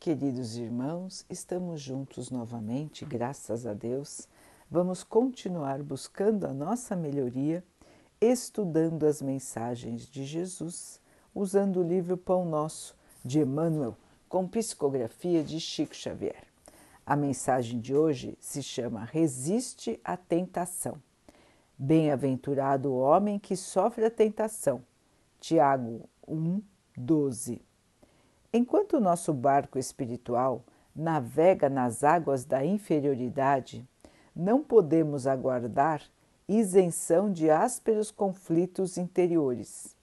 Queridos irmãos, estamos juntos novamente, graças a Deus. Vamos continuar buscando a nossa melhoria, estudando as mensagens de Jesus, usando o livro Pão Nosso de Emmanuel, com psicografia de Chico Xavier. A mensagem de hoje se chama Resiste à Tentação. Bem-aventurado o homem que sofre a tentação. Tiago 1, 12. Enquanto o nosso barco espiritual navega nas águas da inferioridade, não podemos aguardar isenção de ásperos conflitos interiores.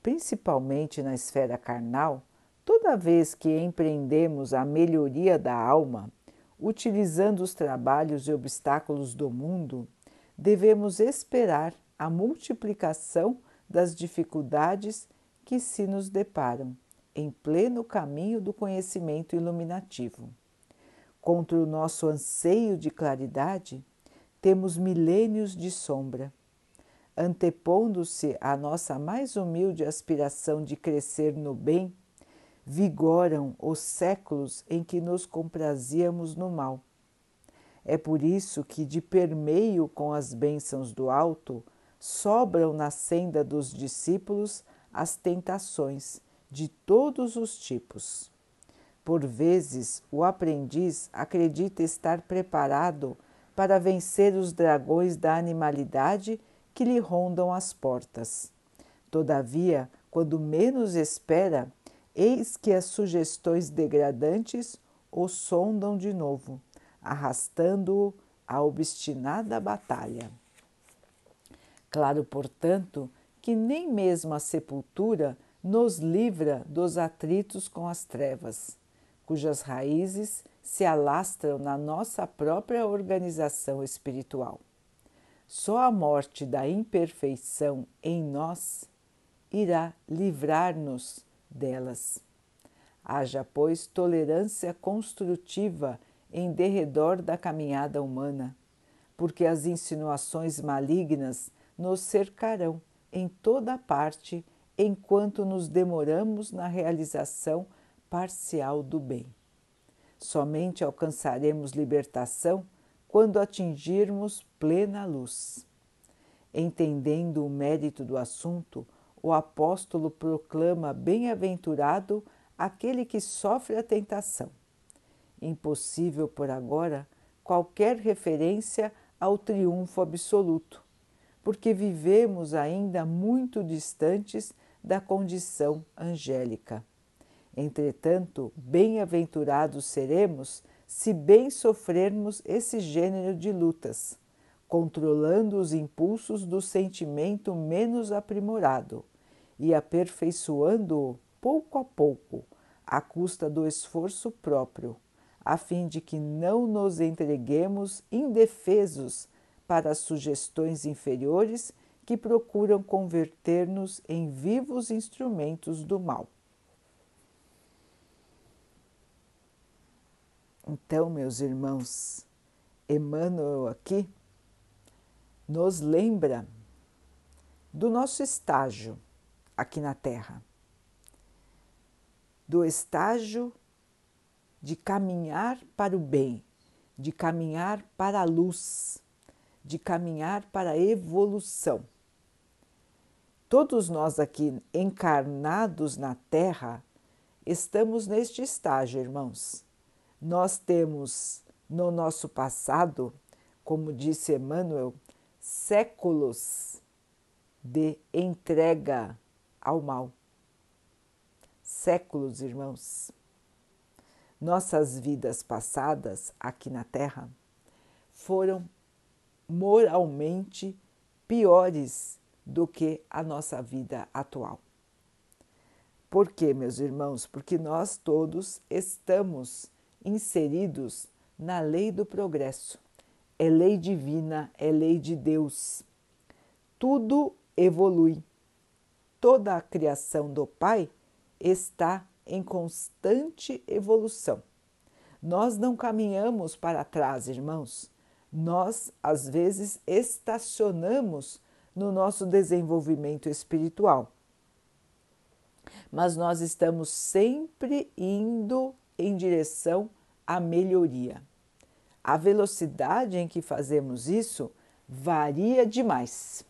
Principalmente na esfera carnal, toda vez que empreendemos a melhoria da alma, utilizando os trabalhos e obstáculos do mundo, devemos esperar a multiplicação das dificuldades que se nos deparam em pleno caminho do conhecimento iluminativo. Contra o nosso anseio de claridade, temos milênios de sombra. Antepondo-se à nossa mais humilde aspiração de crescer no bem, vigoram os séculos em que nos comprazíamos no mal. É por isso que, de permeio com as bênçãos do alto, sobram na senda dos discípulos as tentações de todos os tipos. Por vezes, o aprendiz acredita estar preparado para vencer os dragões da animalidade que lhe rondam as portas. Todavia, quando menos espera, eis que as sugestões degradantes o sondam de novo, arrastando-o à obstinada batalha. Claro, portanto, que nem mesmo a sepultura nos livra dos atritos com as trevas, cujas raízes se alastram na nossa própria organização espiritual. Só a morte da imperfeição em nós irá livrar-nos delas. Haja, pois, tolerância construtiva em derredor da caminhada humana, porque as insinuações malignas nos cercarão em toda parte enquanto nos demoramos na realização parcial do bem. Somente alcançaremos libertação quando atingirmos plena luz. Entendendo o mérito do assunto, o apóstolo proclama bem-aventurado aquele que sofre a tentação. Impossível por agora qualquer referência ao triunfo absoluto, porque vivemos ainda muito distantes da condição angélica. Entretanto, bem-aventurados seremos se bem sofrermos esse gênero de lutas, controlando os impulsos do sentimento menos aprimorado e aperfeiçoando-o pouco a pouco, à custa do esforço próprio, a fim de que não nos entreguemos indefesos para as sugestões inferiores que procuram converter-nos em vivos instrumentos do mal. Então, meus irmãos, Emmanuel aqui nos lembra do nosso estágio aqui na Terra, do estágio de caminhar para o bem, de caminhar para a luz, de caminhar para a evolução. Todos nós aqui encarnados na Terra estamos neste estágio, irmãos. Nós temos no nosso passado, como disse Emmanuel, séculos de entrega ao mal. Séculos, irmãos. Nossas vidas passadas aqui na Terra foram moralmente piores do que a nossa vida atual. Por quê, meus irmãos? Porque nós todos estamos inseridos na lei do progresso. É lei divina, é lei de Deus. Tudo evolui. Toda a criação do Pai está em constante evolução. Nós não caminhamos para trás, irmãos. Nós, às vezes, estacionamos no nosso desenvolvimento espiritual. Mas nós estamos sempre indo em direção à melhoria. A velocidade em que fazemos isso varia demais.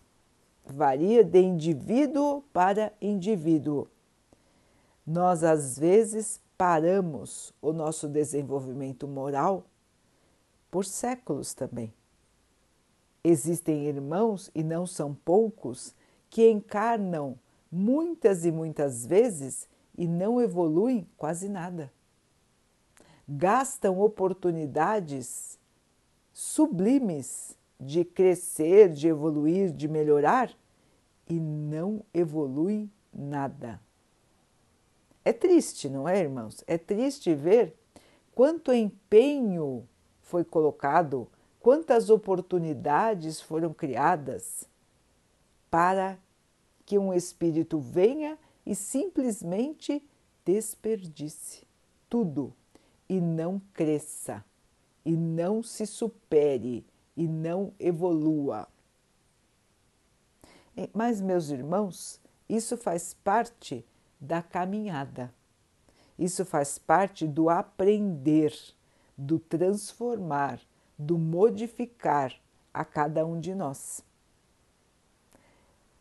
Varia de indivíduo para indivíduo. Nós, às vezes, paramos o nosso desenvolvimento moral por séculos também. Existem irmãos, e não são poucos, que encarnam muitas e muitas vezes e não evoluem quase nada. Gastam oportunidades sublimes de crescer, de evoluir, de melhorar e não evoluem nada. É triste, não é, irmãos? É triste ver quanto empenho foi colocado, quantas oportunidades foram criadas para que um espírito venha e simplesmente desperdice tudo e não cresça, e não se supere, e não evolua. Mas, meus irmãos, isso faz parte da caminhada, isso faz parte do aprender, do transformar, do modificar a cada um de nós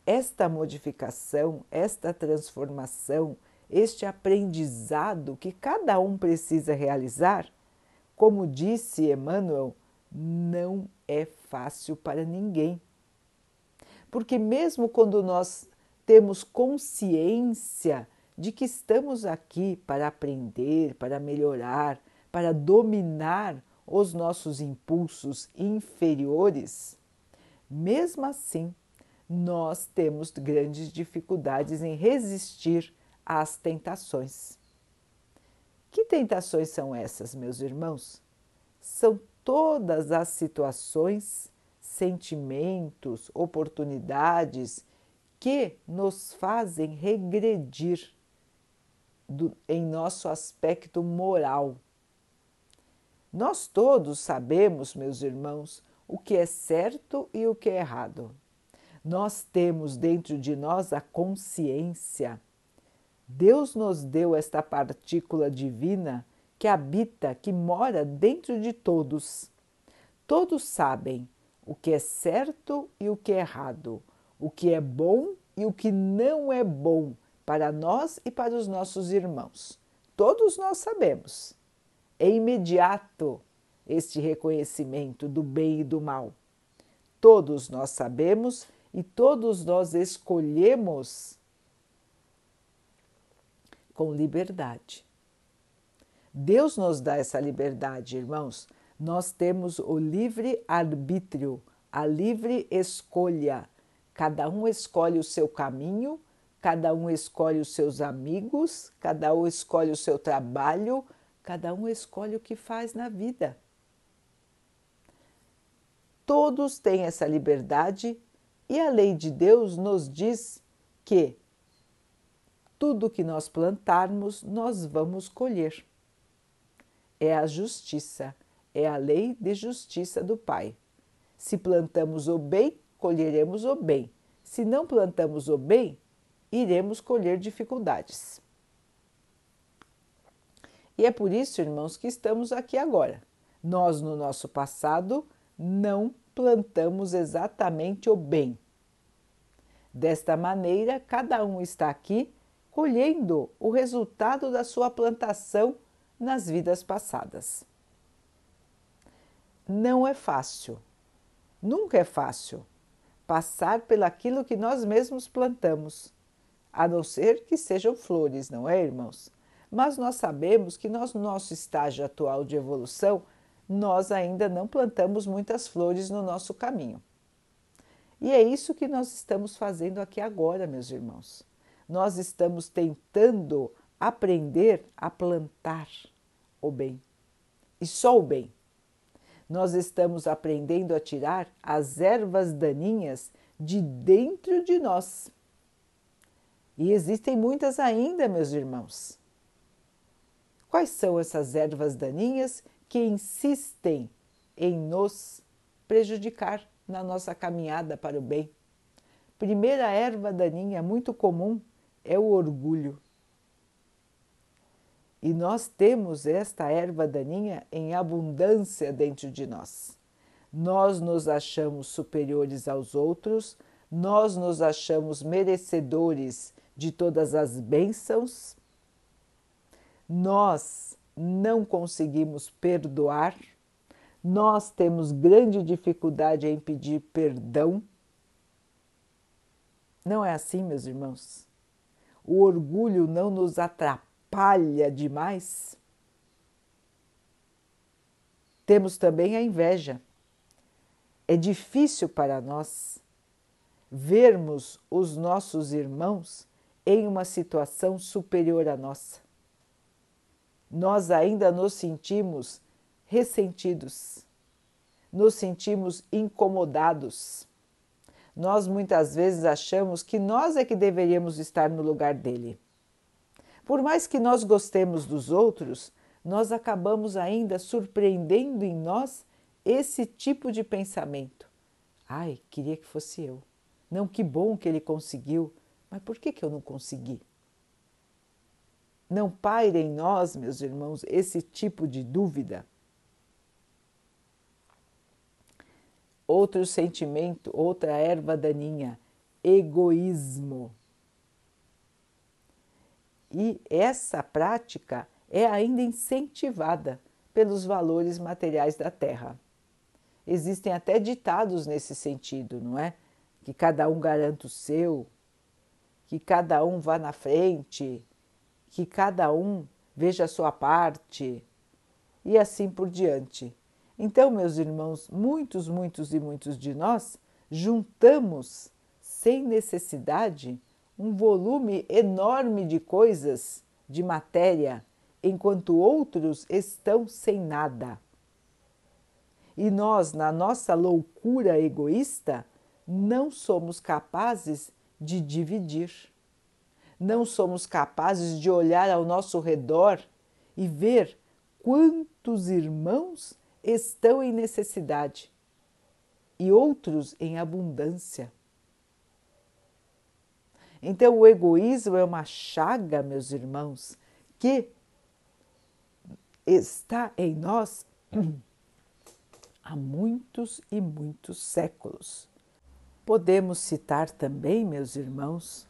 esta modificação, esta transformação, este aprendizado que cada um precisa realizar, como disse Emmanuel, não é fácil para ninguém. Porque, mesmo quando nós temos consciência de que estamos aqui para aprender, para melhorar, para dominar os nossos impulsos inferiores, mesmo assim, nós temos grandes dificuldades em resistir às tentações. Que tentações são essas, meus irmãos? São todas as situações, sentimentos, oportunidades que nos fazem regredir do, em nosso aspecto moral. Nós todos sabemos, meus irmãos, o que é certo e o que é errado. Nós temos dentro de nós a consciência. Deus nos deu esta partícula divina que habita, que mora dentro de todos. Todos sabem o que é certo e o que é errado, o que é bom e o que não é bom para nós e para os nossos irmãos. Todos nós sabemos. É imediato este reconhecimento do bem e do mal. Todos nós sabemos e todos nós escolhemos com liberdade. Deus nos dá essa liberdade, irmãos. Nós temos o livre arbítrio, a livre escolha. Cada um escolhe o seu caminho, cada um escolhe os seus amigos, cada um escolhe o seu trabalho, cada um escolhe o que faz na vida. Todos têm essa liberdade e a lei de Deus nos diz que tudo que nós plantarmos, nós vamos colher. É a justiça, é a lei de justiça do Pai. Se plantamos o bem, colheremos o bem. Se não plantamos o bem, iremos colher dificuldades. E é por isso, irmãos, que estamos aqui agora. Nós, no nosso passado, não plantamos exatamente o bem. Desta maneira, cada um está aqui colhendo o resultado da sua plantação nas vidas passadas. Não é fácil, nunca é fácil passar pelaquilo que nós mesmos plantamos, a não ser que sejam flores, não é, irmãos? Mas nós sabemos que no nosso estágio atual de evolução, nós ainda não plantamos muitas flores no nosso caminho. E é isso que nós estamos fazendo aqui agora, meus irmãos. Nós estamos tentando aprender a plantar o bem e só o bem. Nós estamos aprendendo a tirar as ervas daninhas de dentro de nós. E existem muitas ainda, meus irmãos. Quais são essas ervas daninhas que insistem em nos prejudicar na nossa caminhada para o bem. Primeira erva daninha muito comum é o orgulho. E nós temos esta erva daninha em abundância dentro de nós. Nós nos achamos superiores aos outros, nós nos achamos merecedores de todas as bênçãos, nós não conseguimos perdoar, nós temos grande dificuldade em pedir perdão. Não é assim, meus irmãos? O orgulho não nos atrapalha demais? Temos também a inveja. É difícil para nós vermos os nossos irmãos em uma situação superior à nossa. Nós ainda nos sentimos ressentidos, nos sentimos incomodados. Nós muitas vezes achamos que nós é que deveríamos estar no lugar dele. Por mais que nós gostemos dos outros, nós acabamos ainda surpreendendo em nós esse tipo de pensamento. Ai, queria que fosse eu. Não, que bom que ele conseguiu, mas por que, que eu não consegui? Não paire em nós, meus irmãos, esse tipo de dúvida. Outro sentimento, outra erva daninha, egoísmo. E essa prática é ainda incentivada pelos valores materiais da Terra. Existem até ditados nesse sentido, não é? Que cada um garanta o seu, que cada um vá na frente, que cada um veja a sua parte e assim por diante. Então, meus irmãos, muitos, muitos e muitos de nós juntamos sem necessidade um volume enorme de coisas, de matéria, enquanto outros estão sem nada. E nós, na nossa loucura egoísta, não somos capazes de dividir. Não somos capazes de olhar ao nosso redor e ver quantos irmãos estão em necessidade e outros em abundância. Então, o egoísmo é uma chaga, meus irmãos, que está em nós há muitos e muitos séculos. Podemos citar também, meus irmãos,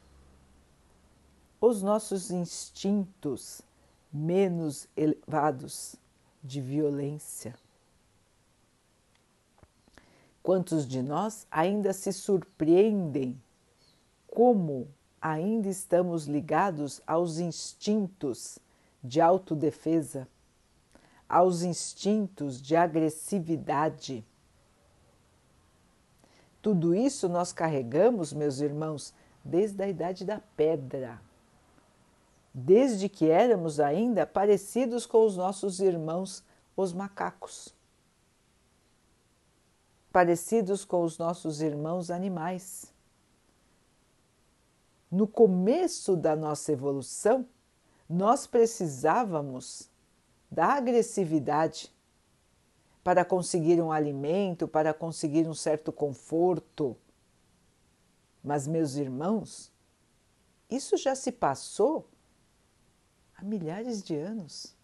os nossos instintos menos elevados de violência. Quantos de nós ainda se surpreendem como ainda estamos ligados aos instintos de autodefesa, aos instintos de agressividade? Tudo isso nós carregamos, meus irmãos, desde a idade da pedra desde que éramos ainda parecidos com os nossos irmãos, os macacos, parecidos com os nossos irmãos animais. No começo da nossa evolução, nós precisávamos da agressividade para conseguir um alimento, para conseguir um certo conforto. Mas, meus irmãos, isso já se passou há milhares de anos.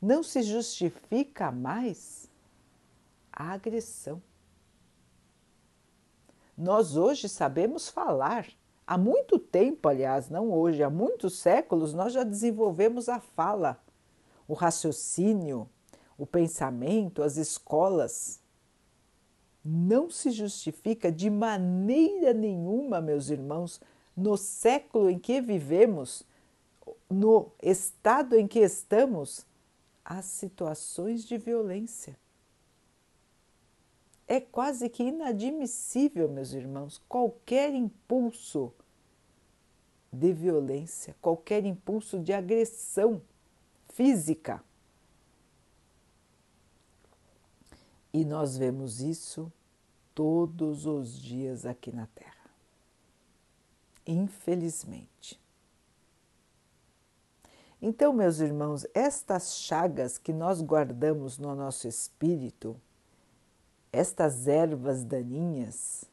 Não se justifica mais a agressão. Nós hoje sabemos falar. Há muito tempo, aliás, não hoje, há muitos séculos, nós já desenvolvemos a fala, o raciocínio, o pensamento, as escolas. Não se justifica de maneira nenhuma, meus irmãos, no século em que vivemos, no estado em que estamos, as situações de violência. É quase que inadmissível, meus irmãos, qualquer impulso de violência, qualquer impulso de agressão física. E nós vemos isso todos os dias aqui na Terra. Infelizmente. Então, meus irmãos, estas chagas que nós guardamos no nosso espírito, estas ervas daninhas,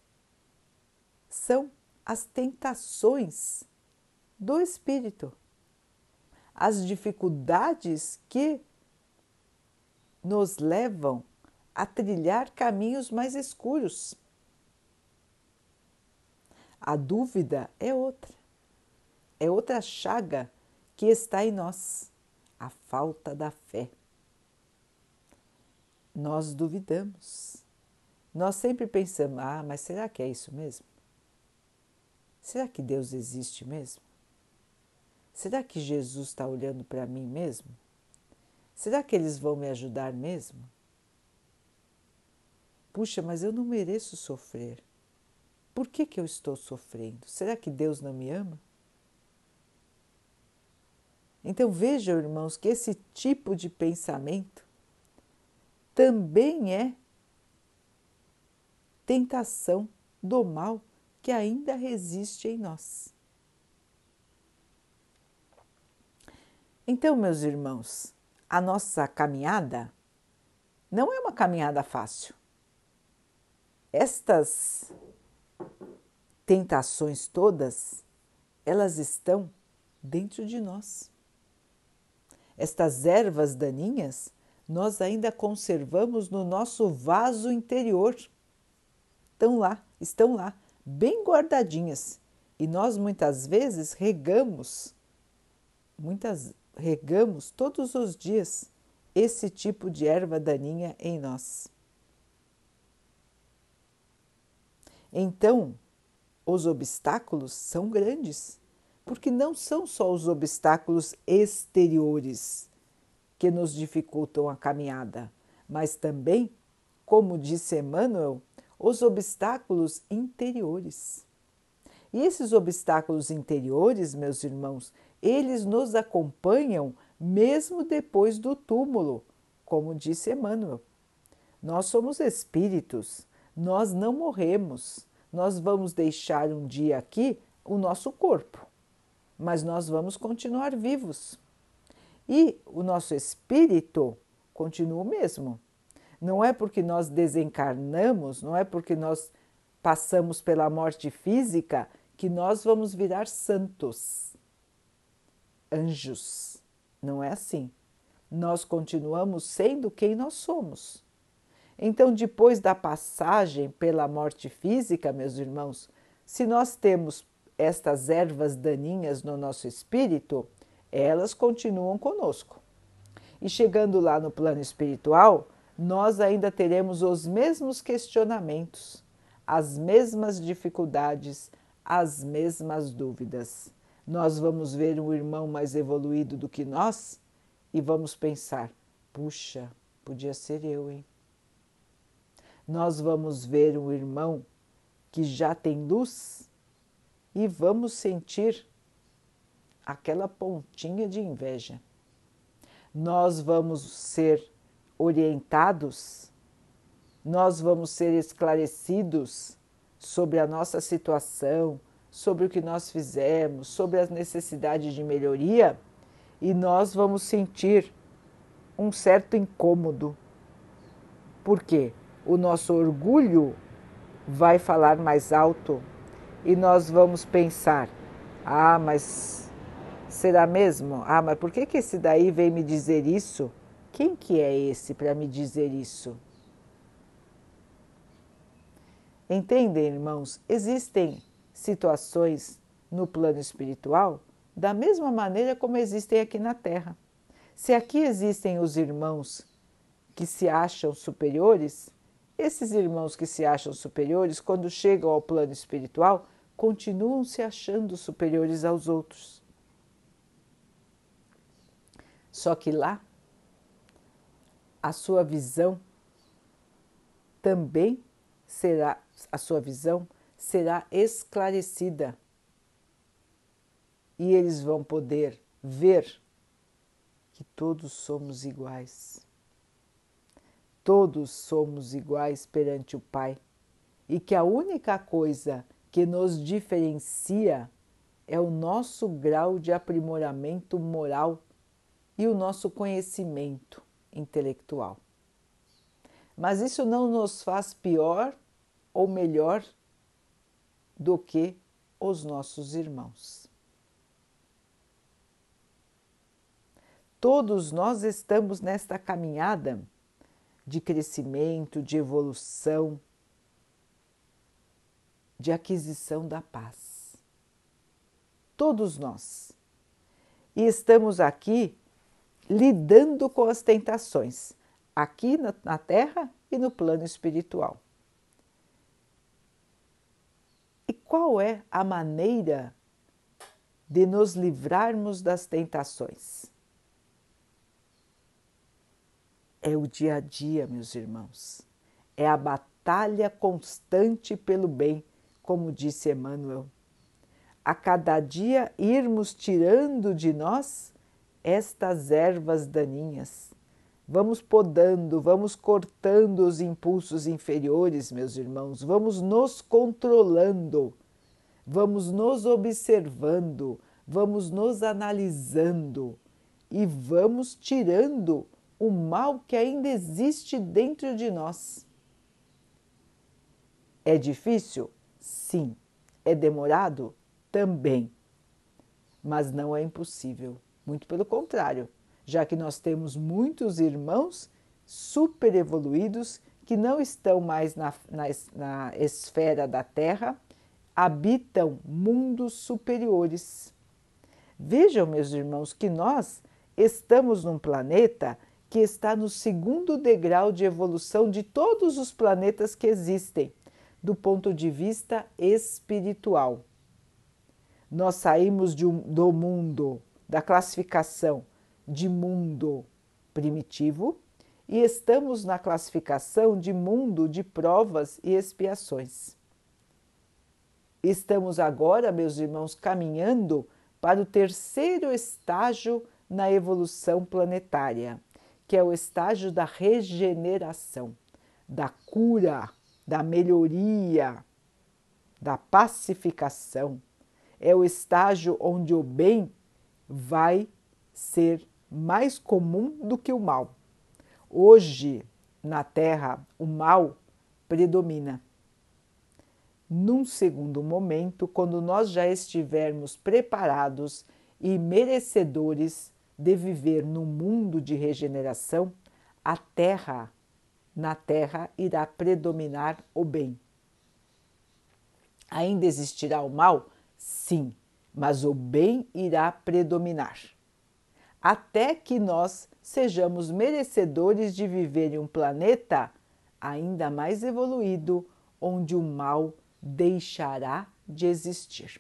são as tentações do espírito. as dificuldades que nos levam a trilhar caminhos mais escuros. A dúvida é outra, é outra chaga que está em nós, a falta da fé. Nós duvidamos. Nós sempre pensamos: ah, mas será que é isso mesmo? Será que Deus existe mesmo? Será que Jesus está olhando para mim mesmo? Será que eles vão me ajudar mesmo? Puxa, mas eu não mereço sofrer. Por que, que eu estou sofrendo? Será que Deus não me ama? Então vejam, irmãos, que esse tipo de pensamento também é tentação do mal que ainda resiste em nós. Então, meus irmãos, a nossa caminhada não é uma caminhada fácil. Estas tentações todas, elas estão dentro de nós. Estas ervas daninhas nós ainda conservamos no nosso vaso interior. Estão lá, estão lá, bem guardadinhas. E nós muitas vezes regamos, muitas regamos todos os dias esse tipo de erva daninha em nós. Então, os obstáculos são grandes, porque não são só os obstáculos exteriores que nos dificultam a caminhada, mas também, como disse Emmanuel, os obstáculos interiores. E esses obstáculos interiores, meus irmãos, eles nos acompanham mesmo depois do túmulo, como disse Emmanuel. Nós somos espíritos, nós não morremos. Nós vamos deixar um dia aqui o nosso corpo, mas nós vamos continuar vivos. E o nosso espírito continua o mesmo. Não é porque nós desencarnamos, não é porque nós passamos pela morte física que nós vamos virar santos, anjos. Não é assim. Nós continuamos sendo quem nós somos. Então, depois da passagem pela morte física, meus irmãos, se nós temos estas ervas daninhas no nosso espírito, elas continuam conosco. E chegando lá no plano espiritual, nós ainda teremos os mesmos questionamentos, as mesmas dificuldades, as mesmas dúvidas. Nós vamos ver um irmão mais evoluído do que nós e vamos pensar: puxa, podia ser eu, hein? nós vamos ver um irmão que já tem luz e vamos sentir aquela pontinha de inveja. Nós vamos ser orientados, nós vamos ser esclarecidos sobre a nossa situação, sobre o que nós fizemos, sobre as necessidades de melhoria e nós vamos sentir um certo incômodo. Por quê? o nosso orgulho vai falar mais alto e nós vamos pensar: ah, mas será mesmo? Ah, mas por que, que esse daí veio me dizer isso? Quem que é esse para me dizer isso? Entendem, irmãos? Existem situações no plano espiritual da mesma maneira como existem aqui na Terra. Se aqui existem os irmãos que se acham superiores, esses irmãos que se acham superiores, quando chegam ao plano espiritual, continuam se achando superiores aos outros. Só que lá, a sua visão também será, a sua visão será esclarecida e eles vão poder ver que todos somos iguais. Todos somos iguais perante o Pai e que a única coisa que nos diferencia é o nosso grau de aprimoramento moral e o nosso conhecimento intelectual. Mas isso não nos faz pior ou melhor do que os nossos irmãos. todos nós estamos nesta caminhada de crescimento, de evolução, de aquisição da paz. Todos nós. E estamos aqui lidando com as tentações, aqui na, Terra e no plano espiritual. E qual é a maneira de nos livrarmos das tentações? É o dia a dia, meus irmãos. É a batalha constante pelo bem, como disse Emmanuel. A cada dia irmos tirando de nós estas ervas daninhas. Vamos podando, vamos cortando os impulsos inferiores, meus irmãos, vamos nos controlando, vamos nos observando, vamos nos analisando e vamos tirando o mal que ainda existe dentro de nós. É difícil? Sim. É demorado? Também. Mas não é impossível. Muito pelo contrário, já que nós temos muitos irmãos super evoluídos que não estão mais na, na, na esfera da Terra, habitam mundos superiores. Vejam, meus irmãos, que nós estamos num planeta que está no segundo degrau de evolução de todos os planetas que existem, do ponto de vista espiritual. Nós saímos um, do mundo da classificação de mundo primitivo e estamos na classificação de mundo de provas e expiações. Estamos agora, meus irmãos, caminhando para o terceiro estágio na evolução planetária, que é o estágio da regeneração, da cura, da melhoria, da pacificação. É o estágio onde o bem vai ser mais comum do que o mal. Hoje, na Terra, o mal predomina. Num segundo momento, quando nós já estivermos preparados e merecedores de viver num mundo de regeneração, a Terra, na Terra, irá predominar o bem. Ainda existirá o mal? Sim, mas o bem irá predominar. Até que nós sejamos merecedores de viver em um planeta ainda mais evoluído, onde o mal deixará de existir.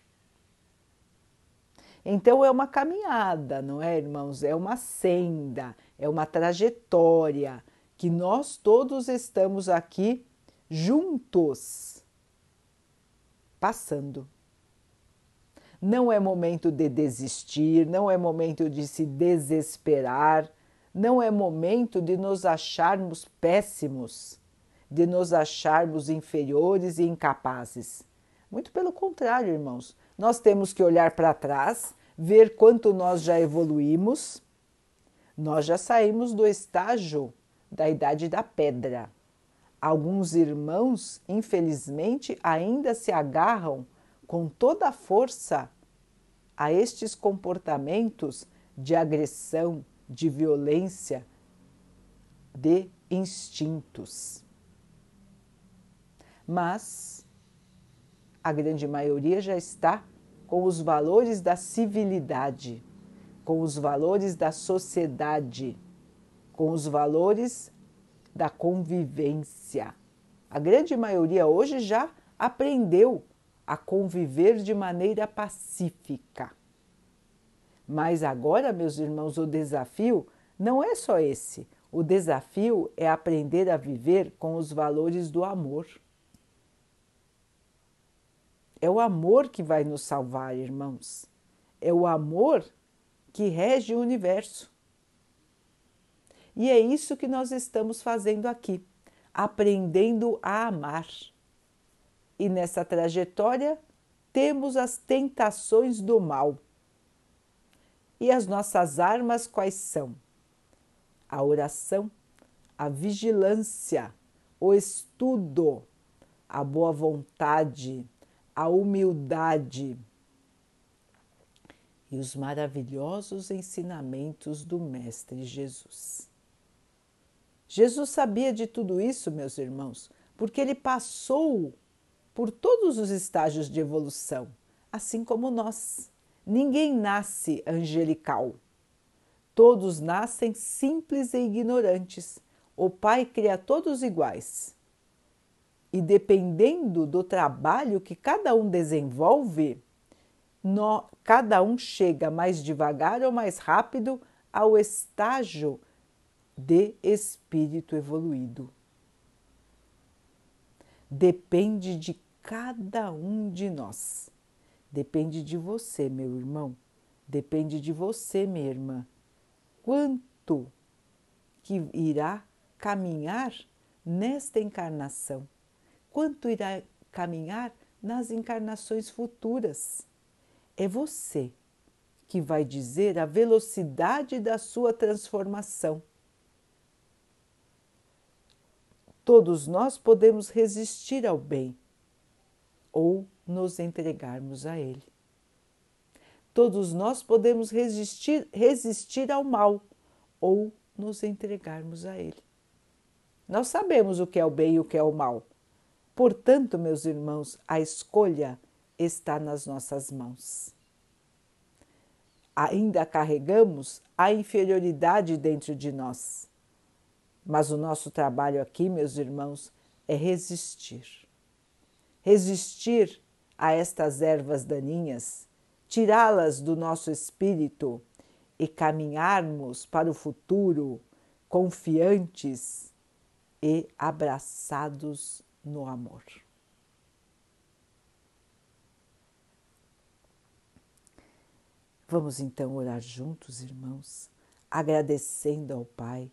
Então é uma caminhada, não é, irmãos? É uma senda, é uma trajetória que nós todos estamos aqui juntos passando. Não é momento de desistir, não é momento de se desesperar, não é momento de nos acharmos péssimos, de nos acharmos inferiores e incapazes. Muito pelo contrário, irmãos, nós temos que olhar para trás, ver quanto nós já evoluímos. Nós já saímos do estágio da idade da pedra. Alguns irmãos, infelizmente, ainda se agarram com toda a força a estes comportamentos de agressão, de violência, de instintos. Mas a grande maioria já está com os valores da civilidade, com os valores da sociedade, com os valores da convivência. A grande maioria hoje já aprendeu a conviver de maneira pacífica. Mas agora, meus irmãos, o desafio não é só esse. O desafio é aprender a viver com os valores do amor. É o amor que vai nos salvar, irmãos. É o amor que rege o universo. E é isso que nós estamos fazendo aqui, aprendendo a amar. E nessa trajetória temos as tentações do mal. E as nossas armas quais são? A oração, a vigilância, o estudo, a boa vontade, a humildade. e os maravilhosos ensinamentos do Mestre Jesus. Jesus sabia de tudo isso, meus irmãos, porque ele passou por todos os estágios de evolução, assim como nós. Ninguém nasce angelical. Todos nascem simples e ignorantes. O Pai cria todos iguais. E dependendo do trabalho que cada um desenvolve, no, cada um chega mais devagar ou mais rápido ao estágio de espírito evoluído. Depende de cada um de nós. Depende de você, meu irmão. Depende de você, minha irmã. Quanto que irá caminhar nesta encarnação? Quanto irá caminhar nas encarnações futuras? É você que vai dizer a velocidade da sua transformação. Todos nós podemos resistir ao bem ou nos entregarmos a ele. Todos nós podemos resistir, resistir ao mal ou nos entregarmos a ele. Nós sabemos o que é o bem e o que é o mal. Portanto, meus irmãos, a escolha está nas nossas mãos. Ainda carregamos a inferioridade dentro de nós mas o nosso trabalho aqui, meus irmãos, é resistir. Resistir a estas ervas daninhas, tirá-las do nosso espírito e caminharmos para o futuro confiantes e abraçados no amor. Vamos então orar juntos, irmãos, agradecendo ao Pai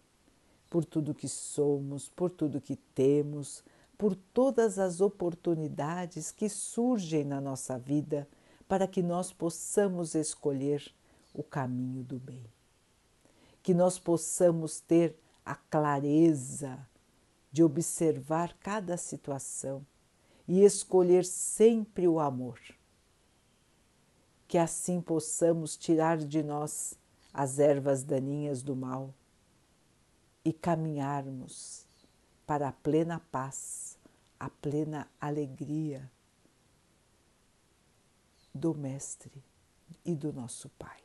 por tudo que somos, por tudo que temos, por todas as oportunidades que surgem na nossa vida para que nós possamos escolher o caminho do bem. Que nós possamos ter a clareza de observar cada situação e escolher sempre o amor. Que assim possamos tirar de nós as ervas daninhas do mal e caminharmos para a plena paz, a plena alegria do Mestre e do nosso Pai.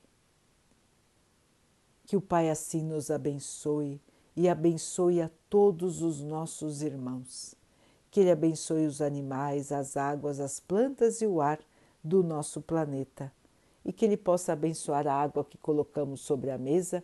Que o Pai assim nos abençoe e abençoe a todos os nossos irmãos. Que Ele abençoe os animais, as águas, as plantas e o ar do nosso planeta. E que Ele possa abençoar a água que colocamos sobre a mesa